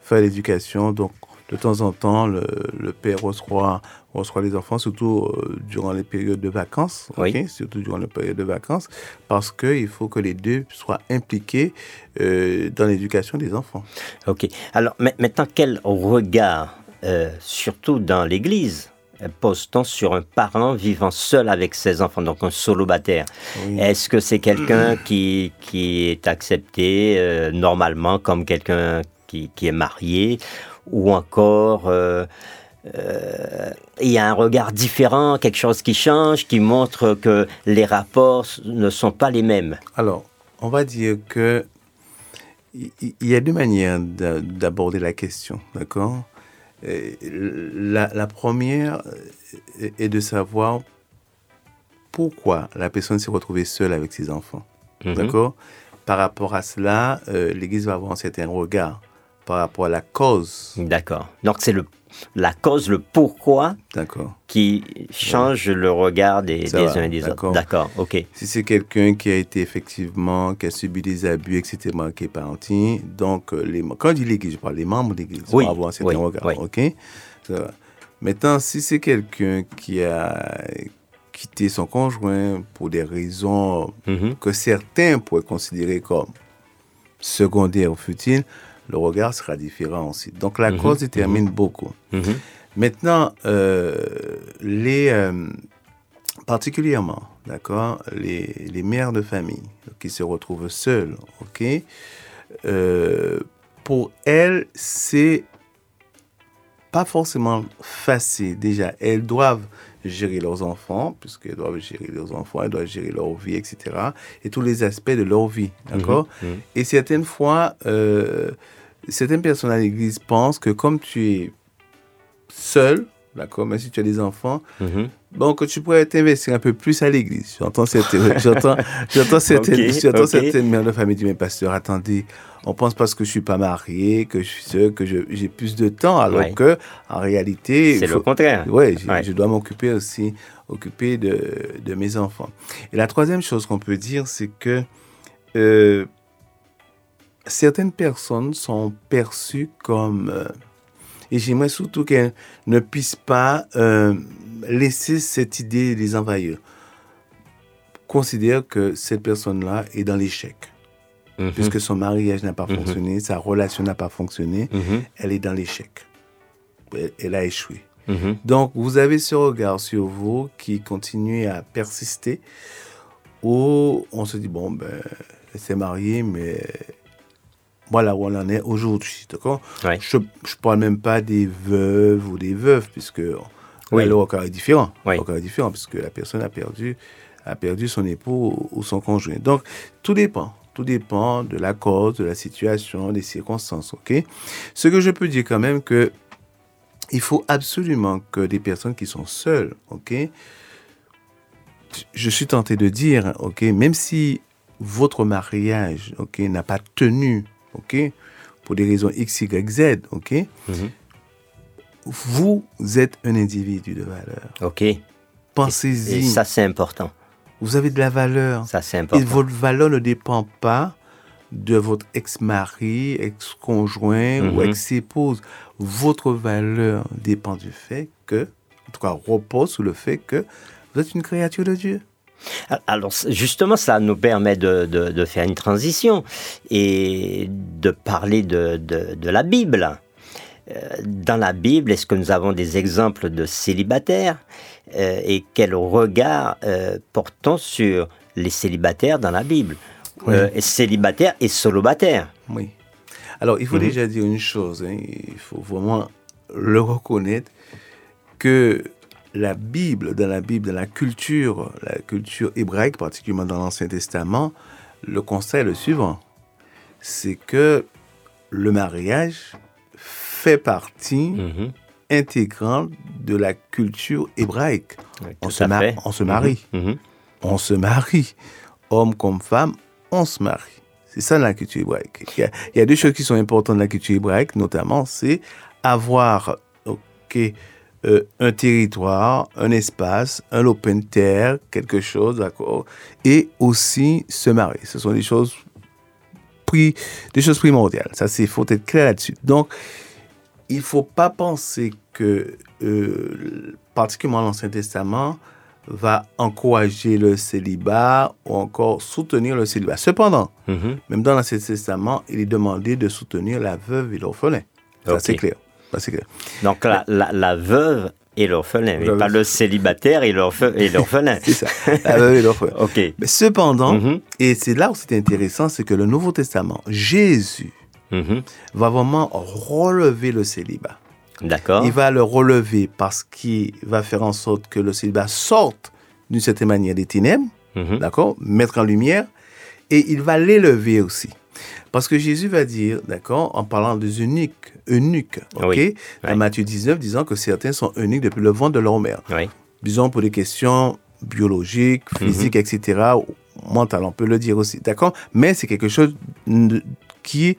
faire l'éducation. Donc, de temps en temps, le, le père reçoit, reçoit les enfants, surtout euh, durant les périodes de vacances, surtout durant les périodes de vacances, parce qu'il faut que les deux soient impliqués euh, dans l'éducation des enfants. Ok. Alors ma- maintenant, quel regard, euh, surtout dans l'Église, pose-t-on sur un parent vivant seul avec ses enfants, donc un solobataire? Est-ce que c'est quelqu'un qui, qui est accepté euh, normalement comme quelqu'un qui, qui, est marié? Ou encore euh, euh, il y a un regard différent, quelque chose qui change, qui montre que les rapports ne sont pas les mêmes. Alors, on va dire que il y a deux manières d'aborder la question, d'accord? La, la, première est de savoir pourquoi la personne s'est retrouvée seule avec ses enfants, mhm. d'accord? Par rapport à cela, euh, l'Église va avoir un certain regard par rapport à la cause. D'accord. Donc c'est le la cause, le pourquoi qui change le regard des, uns et des autres. D'accord, ok. Si c'est quelqu'un qui a été effectivement, qui a subi des abus, etc., qui est parti, donc euh, les, quand je dis l'Église, je parle des membres de l'Église, oui, avoir un certain regard, ok? Maintenant, si c'est quelqu'un qui a quitté son conjoint pour des raisons mm-hmm. que certains pourraient considérer comme secondaires ou futiles, le regard sera différent aussi. Donc la mhm. cause détermine mhm. beaucoup. Mhm. Maintenant, euh, les, euh, particulièrement, d'accord, les, les, mères de famille qui se retrouvent seules, ok, euh, pour elles, c'est pas forcément facile. Déjà, elles doivent gérer leurs enfants, puisqu'elles doivent gérer leurs enfants, elles doivent gérer leur vie, etc. Et tous les aspects de leur vie, d'accord? Et certaines fois, certaines personnes à l'église pensent que comme tu es seul, d'accord, même si tu as des enfants, mhm. donc tu pourrais t'investir un peu plus à l'église. J'entends certaines, j'entends, j'entends certaines, certaines mères de famille dire, mais pasteur, attendez, on pense parce que je suis pas marié, que je suis seul, que j'ai plus de temps, alors que, en réalité. C'est le contraire. Ouais, je dois m'occuper aussi, occuper de, de, mes enfants. Et la troisième chose qu'on peut dire, c'est que, euh, certaines personnes sont perçues comme... Euh, et j'aimerais surtout qu'elles ne puissent pas euh, laisser cette idée les envahir. Considère que cette personne-là est dans l'échec. Mhm. Puisque son mariage n'a pas mhm. fonctionné, sa relation n'a pas fonctionné, mhm. elle est dans l'échec. Elle, a échoué. Donc, vous avez ce regard sur vous qui continue à persister, où on se dit, bon, ben, elle s'est mariée, mais voilà où on en est aujourd'hui. D'accord? Je ne parle même pas des veuves ou des veuves, puisque oui. est différent. Le est différent, puisque la personne a perdu, a perdu son époux ou son conjoint. Donc, tout dépend. Tout dépend de la cause, de la situation, des circonstances. ok? Ce que je peux dire quand même que il faut absolument que des personnes qui sont seules, ok, je suis tenté de dire, ok, même si votre mariage, ok, n'a pas tenu ok Pour des raisons X, Y, Z, ok mhm. Vous êtes un individu de valeur. Ok. Pensez-y. Et, ça, c'est important. Vous avez de la valeur. Ça, c'est important. Et votre valeur ne dépend pas de votre ex-mari, ex-conjoint ou mhm. ex-épouse. Votre valeur dépend du fait que, en tout cas, repose sur le fait que vous êtes une créature de Dieu. Alors justement, ça nous permet de, faire une transition et de parler de, la Bible. Euh, dans la Bible, est-ce que nous avons des exemples de célibataires euh, et quel regard euh, portons sur les célibataires dans la Bible? Célibataires et solobataires. Oui. Alors, il faut mhm. déjà dire une chose, hein. il faut vraiment le reconnaître, que la Bible, dans la Bible, dans la culture, la culture hébraïque, particulièrement dans l'Ancien Testament, le constat est le suivant. C'est que le mariage fait partie mhm. intégrante de la culture hébraïque. on, se on, se marie. Mhm. Mhm. On se marie. Homme comme femme, on se marie. C'est ça la culture hébraïque. Il y, a, il y, a, deux choses qui sont importantes dans la culture hébraïque, notamment, c'est avoir ok, euh, un territoire, un espace, un open terre, quelque chose, d'accord, et aussi se marier. Ce sont des choses, des choses primordiales. Ça, c'est faut être clair là-dessus. Donc, il faut pas penser que, euh, particulièrement l'Ancien Testament, va encourager le célibat ou encore soutenir le célibat. Cependant, mm-hmm. même dans l'Ancien Testament, il est demandé de soutenir la veuve et l'orphelin. Ça, c'est clair. Donc la, la, veuve et l'orphelin, mais pas le célibataire et l'orphe- et l'orphelin. C'est ça. La veuve et l'orphelin. ok. Mais cependant, Mhm. et c'est là où c'est intéressant, c'est que le Nouveau Testament, Jésus, Mhm. va vraiment relever le célibat. D'accord. Il va le relever parce qu'il va faire en sorte que le célibat sorte d'une certaine manière des ténèbres, Mhm. d'accord, mettre en lumière, et il va l'élever aussi. Parce que Jésus va dire, d'accord, en parlant des eunuques, eunuques, ok, Oui. dans. Matthieu 19, disant que certains sont eunuques depuis le ventre de leur mère. Oui. Disons pour des questions biologiques, Mhm. physiques, etc., ou mentales, on peut le dire aussi, d'accord, mais c'est quelque chose qui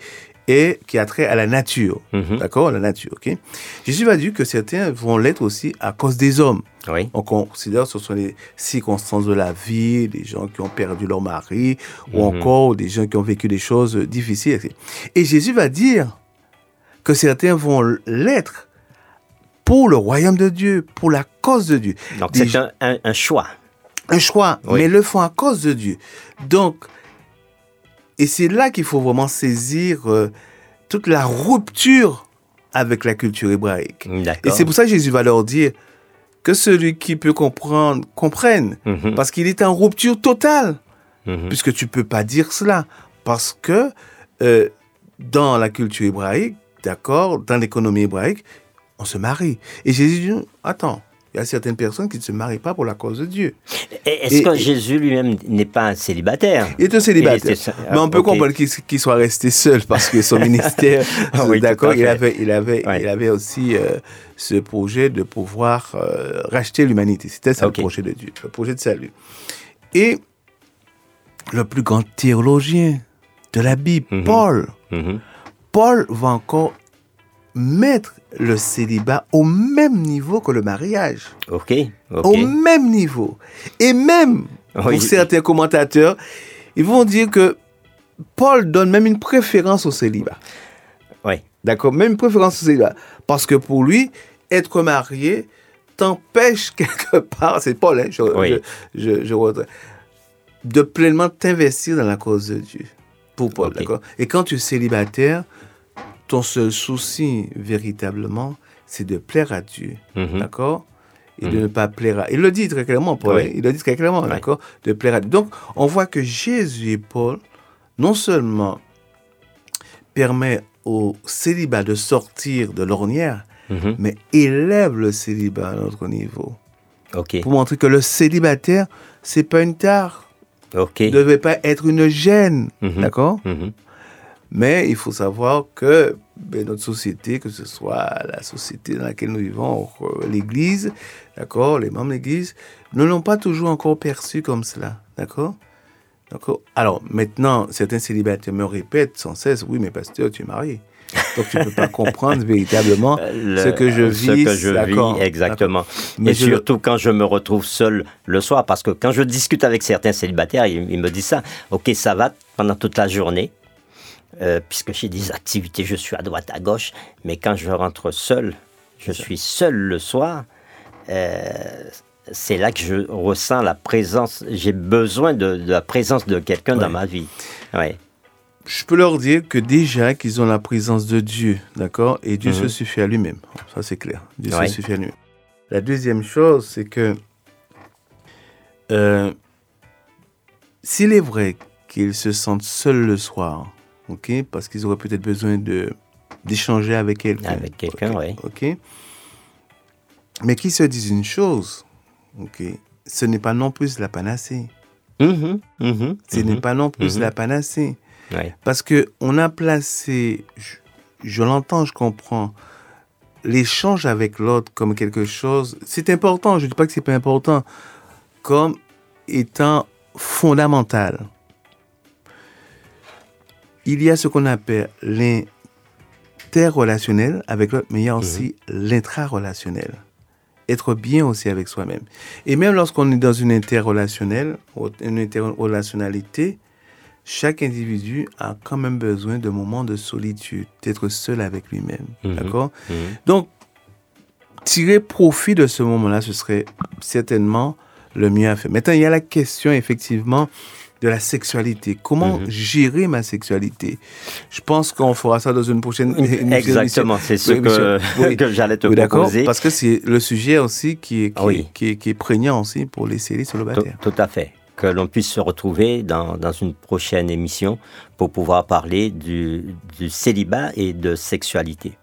est qui a trait à la nature, Mhm. d'accord, la nature, ok? Jésus va dire que certains vont l'être aussi à cause des hommes. Oui. On considère que ce sont les circonstances de la vie, des gens qui ont perdu leur mari, ou Mhm. encore des gens qui ont vécu des choses difficiles. etc. Et Jésus va dire que certains vont l'être pour le royaume de Dieu, pour la cause de Dieu. Donc Des c'est un, un- un choix. un choix, Oui. mais le font à cause de Dieu. Donc, et c'est là qu'il faut vraiment saisir euh, toute la rupture avec la culture hébraïque. Et c'est pour ça que Jésus va leur dire que celui qui peut comprendre, comprenne. Mhm. Parce qu'il est en rupture totale. Mhm. Puisque tu peux pas dire cela. Parce que euh, dans la culture hébraïque, d'accord, dans l'économie hébraïque, on se marie. Et Jésus dit, attends, il y a certaines personnes qui ne se marient pas pour la cause de Dieu. Est-ce que et- Jésus lui-même n'est pas un célibataire? Il est un célibataire. Mais on peut comprendre qu'il soit resté seul parce que son ministère, Ah oui, d'accord, il avait, il avait, Ouais. il avait aussi euh, ce projet de pouvoir euh, racheter l'humanité. C'était ça le projet de Dieu, le projet de salut. Et le plus grand théologien de la Bible, Mhm. Paul, Mhm. Paul va encore mettre le célibat au même niveau que le mariage Ok. Ok. au même niveau. Et même pour certains commentateurs, ils vont dire que Paul donne même une préférence au célibat. Oui. D'accord Même une préférence au célibat. Parce que pour lui, être marié t'empêche quelque part, c'est Paul, hein, je, Oui. je, je, je redresse, de pleinement t'investir dans la cause de Dieu. Pour Paul, d'accord Et quand tu es célibataire, ton seul souci, véritablement, c'est de plaire à Dieu. Mhm. D'accord? Et de ne pas plaire à... Il le dit très clairement, Paul. Oui. hein, Il le dit très clairement, Oui. d'accord? De plaire à Dieu. Donc, on voit que Jésus et Paul, non seulement permet au célibat de sortir de l'ornière, Mhm. mais élève le célibat à notre niveau. Ok. Pour montrer que le célibataire, c'est pas une tare. Ok. Ne devait pas être une gêne. Mhm. D'accord? Mhm. Mais il faut savoir que ben, notre société, que ce soit la société dans laquelle nous vivons, l'Église, d'accord, les membres de l'Église, ne l'ont pas toujours encore perçu comme cela, d'accord? D'accord Alors, maintenant, certains célibataires me répètent sans cesse, oui, mais pasteur, tu es marié. Donc, tu ne peux pas comprendre véritablement Le- ce que je ce vis. que je vis, exactement. Mais Et surtout quand je me retrouve seul le soir, parce que quand je discute avec certains célibataires, ils, ils me disent ça. Ok, ça va pendant toute la journée, euh, puisque j'ai des activités, je suis à droite, à gauche, mais quand je rentre seul, je suis seul le soir. euh, c'est là que je ressens la présence, j'ai besoin de, de la présence de quelqu'un dans ma vie. Ouais. Je peux leur dire que déjà qu'ils ont la présence de Dieu, d'accord Et Dieu Mhm. se suffit à lui-même. Ça, c'est clair. Dieu Ouais. se suffit à lui-même. La deuxième chose, c'est que euh, s'il est vrai qu'ils se sentent seuls le soir, ok Parce qu'ils auraient peut-être besoin de d'échanger avec quelqu'un. Avec quelqu'un, ouais. Ok Mais qu'ils se disent une chose, ok Ce n'est pas non plus la panacée. Mhm, mhm, Ce n'est pas non plus la panacée. Ouais. Parce que on a placé, je, je l'entends, je comprends, l'échange avec l'autre comme quelque chose. C'est important, je ne dis pas que c'est pas important, comme étant fondamental. Il y a ce qu'on appelle l'interrelationnel avec l'autre, mais il y a aussi l'intrarelationnel. Être bien aussi avec soi-même. Et même lorsqu'on est dans une interrelationnelle, une interrelationnalité, chaque individu a quand même besoin de moments de solitude, d'être seul avec lui-même. Mhm. D'accord? Mhm. Donc, tirer profit de ce moment-là, ce serait certainement le mieux à faire. Maintenant, il y a la question, effectivement, de la sexualité. Comment mhm. gérer ma sexualité? Je pense qu'on fera ça dans une prochaine émission. Exactement, c'est ce que, j'allais te proposer. Parce que c'est le sujet aussi qui est, qui, qui, est, prégnant aussi pour les séries célibataires. Tout, tout à fait que l'on puisse se retrouver dans, dans, une prochaine émission pour pouvoir parler du, du célibat et de sexualité.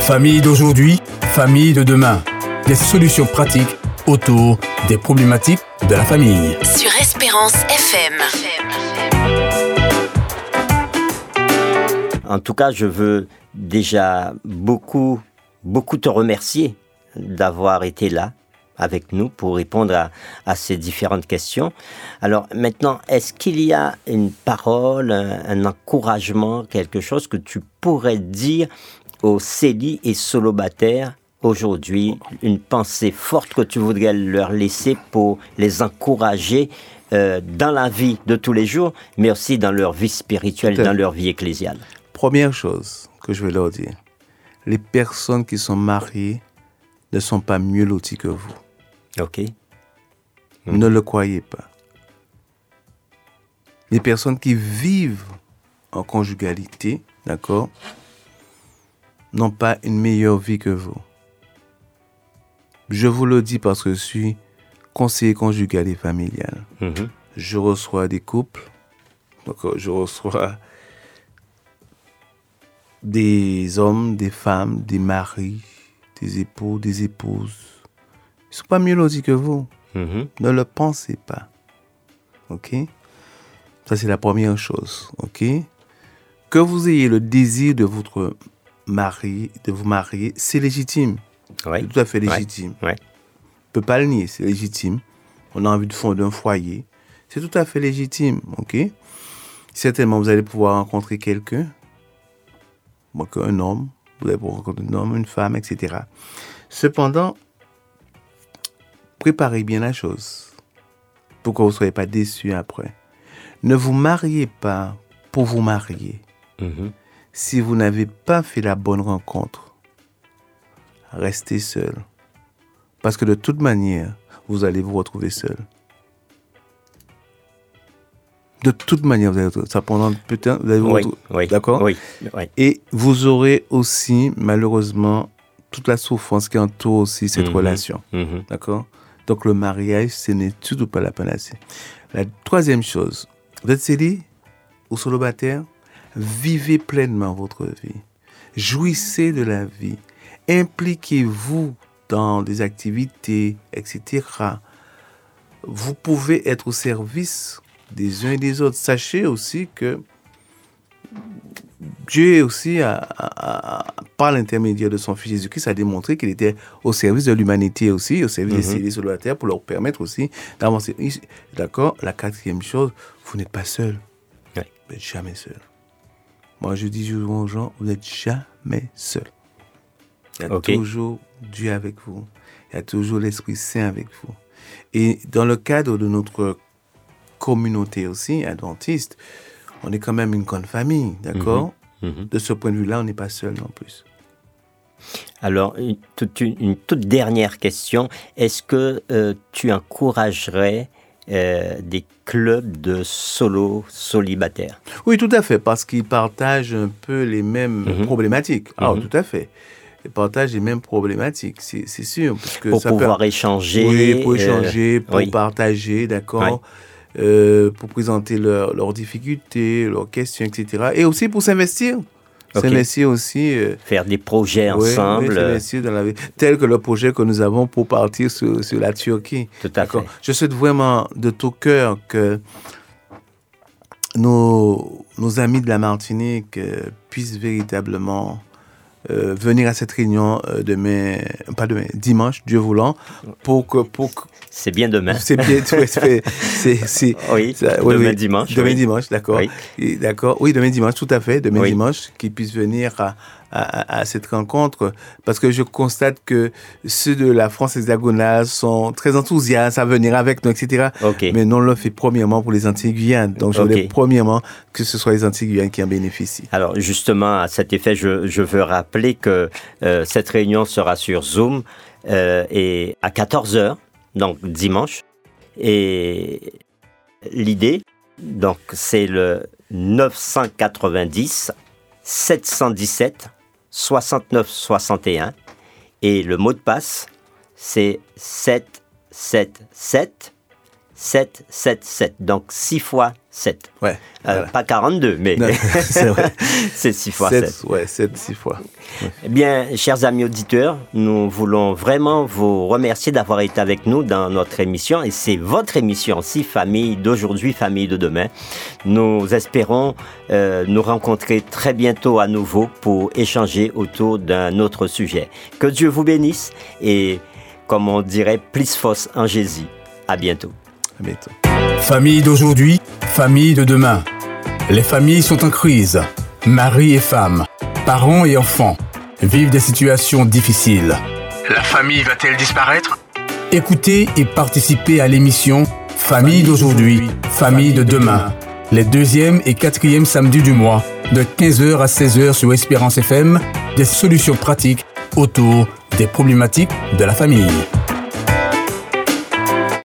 Famille d'aujourd'hui, famille de demain. Des solutions pratiques autour des problématiques de la famille. Sur Espérance FM. En tout cas, je veux déjà beaucoup, beaucoup te remercier d'avoir été là avec nous pour répondre à, à, ces différentes questions. Alors maintenant, est-ce qu'il y a une parole, un, un, encouragement, quelque chose que tu pourrais dire aux CELI et solobataires aujourd'hui, une pensée forte que tu voudrais leur laisser pour les encourager euh, dans la vie de tous les jours, mais aussi dans leur vie spirituelle, dans leur vie ecclésiale Première chose que je vais leur dire, les personnes qui sont mariées ne sont pas mieux loties que vous. Ok. Ne le croyez pas. Les personnes qui vivent en conjugalité, d'accord, n'ont pas une meilleure vie que vous. Je vous le dis parce que je suis conseiller conjugal et familial. Mhm. Je reçois des couples, donc je reçois des hommes, des femmes, des maris, des époux, des épouses. Ils ne sont pas mieux lotis que vous. Mhm. Ne le pensez pas. OK? Ça, c'est la première chose. OK? Que vous ayez le désir de votre mari, de vous marier, c'est légitime. C'est tout à fait légitime. Ouais. ne peut pas le nier, c'est légitime. On a envie de fonder un foyer. C'est tout à fait légitime, ok? Certainement, vous allez pouvoir rencontrer quelqu'un, un homme, vous allez pouvoir rencontrer un homme, une femme, etc. Cependant, préparez bien la chose pour que vous ne soyez pas déçus après. Ne vous mariez pas pour vous marier. Mm-hmm si vous n'avez pas fait la bonne rencontre, restez seul. Parce que de toute manière, vous allez vous retrouver seul. De toute manière, vous allez ça pendant peut-être, vous allez vous retrouver, d'accord oui, Et vous aurez aussi, malheureusement, toute la souffrance qui entoure aussi cette mhm. relation, mhm. d'accord Donc le mariage, ce n'est tout pas la panacée. La troisième chose, vous êtes célibataire ou célibataire? Vivez pleinement votre vie. Jouissez de la vie. Impliquez-vous dans des activités, etc. Vous pouvez être au service des uns et des autres. Sachez aussi que Dieu aussi, par l'intermédiaire de son Fils Jésus-Christ, a démontré qu'il était au service de l'humanité aussi, au service des mhm. civils terre, pour leur permettre aussi d'avancer. D'accord La quatrième chose, vous n'êtes pas seul. Vous n'êtes jamais seul. Moi, je dis toujours aux gens, vous n'êtes jamais seul. Il y a toujours Dieu avec vous. Il y a toujours l'Esprit Saint avec vous. Et dans le cadre de notre communauté aussi, adventiste, on est quand même une grande famille, d'accord? Mhm. Mhm. De ce point de vue-là, on n'est pas seul non plus. Alors, une toute, dernière question. Est-ce que euh, tu encouragerais euh, des clubs de solo solibataires. Oui, tout à fait, parce qu'ils partagent un peu les mêmes mhm. problématiques. Ah, tout à fait. Ils partagent les mêmes problématiques, c'est sûr. Parce que pour pouvoir échanger. Oui, pour euh, échanger, pour partager, d'accord. Euh, pour présenter leurs difficultés, leurs questions, etc. Et aussi pour s'investir. S'investir aussi. Euh, Faire des projets ensemble. Oui, s'investir dans la vie. Tel que le projet que nous avons pour partir sur, sur la Turquie. Tout à fait. Je souhaite vraiment de tout cœur que nos, nos amis de la Martinique euh, puissent véritablement euh, venir à cette réunion euh, demain, pas demain, dimanche, Dieu voulant, pour que, pour c'est bien demain. C'est bien, c'est, oui, demain dimanche. Demain dimanche, d'accord. Oui. D'accord. Oui, demain dimanche, tout à fait. Demain dimanche, qu'ils puissent venir à, à, cette rencontre parce que je constate que ceux de la France hexagonale sont très enthousiastes à venir avec nous, etc. Mais non, on le fait premièrement pour les Antilles-Guyane. Donc, je voulais premièrement que ce soit les Antilles-Guyane qui en bénéficient. Alors, justement, à cet effet, je, je veux rappeler que euh, cette réunion sera sur Zoom euh, et à 14h, donc dimanche. Et l'idée, Donc c'est le 990 717 69 61 et le mot de passe c'est 777 777. Donc 6 fois 7. Ouais. Euh, pas 42, mais c'est vrai. c'est 6 fois 7. 7. Ouais, 7, 6 fois. Eh bien, chers amis auditeurs, nous voulons vraiment vous remercier d'avoir été avec nous dans notre émission. Et c'est votre émission aussi, Famille d'aujourd'hui, Famille de demain. Nous espérons euh, nous rencontrer très bientôt à nouveau pour échanger autour d'un autre sujet. Que Dieu vous bénisse et, comme on dirait, plus force en Jésus. À bientôt. À bientôt. Famille d'aujourd'hui, famille de demain. Les familles sont en crise. Mari et femme, parents et enfants vivent des situations difficiles. La famille va-t-elle disparaître? Écoutez et participez à l'émission Famille d'aujourd'hui, famille de demain. Les deuxième et quatrième samedis du mois, de 15h à 16h sur Espérance FM, des solutions pratiques autour des problématiques de la famille.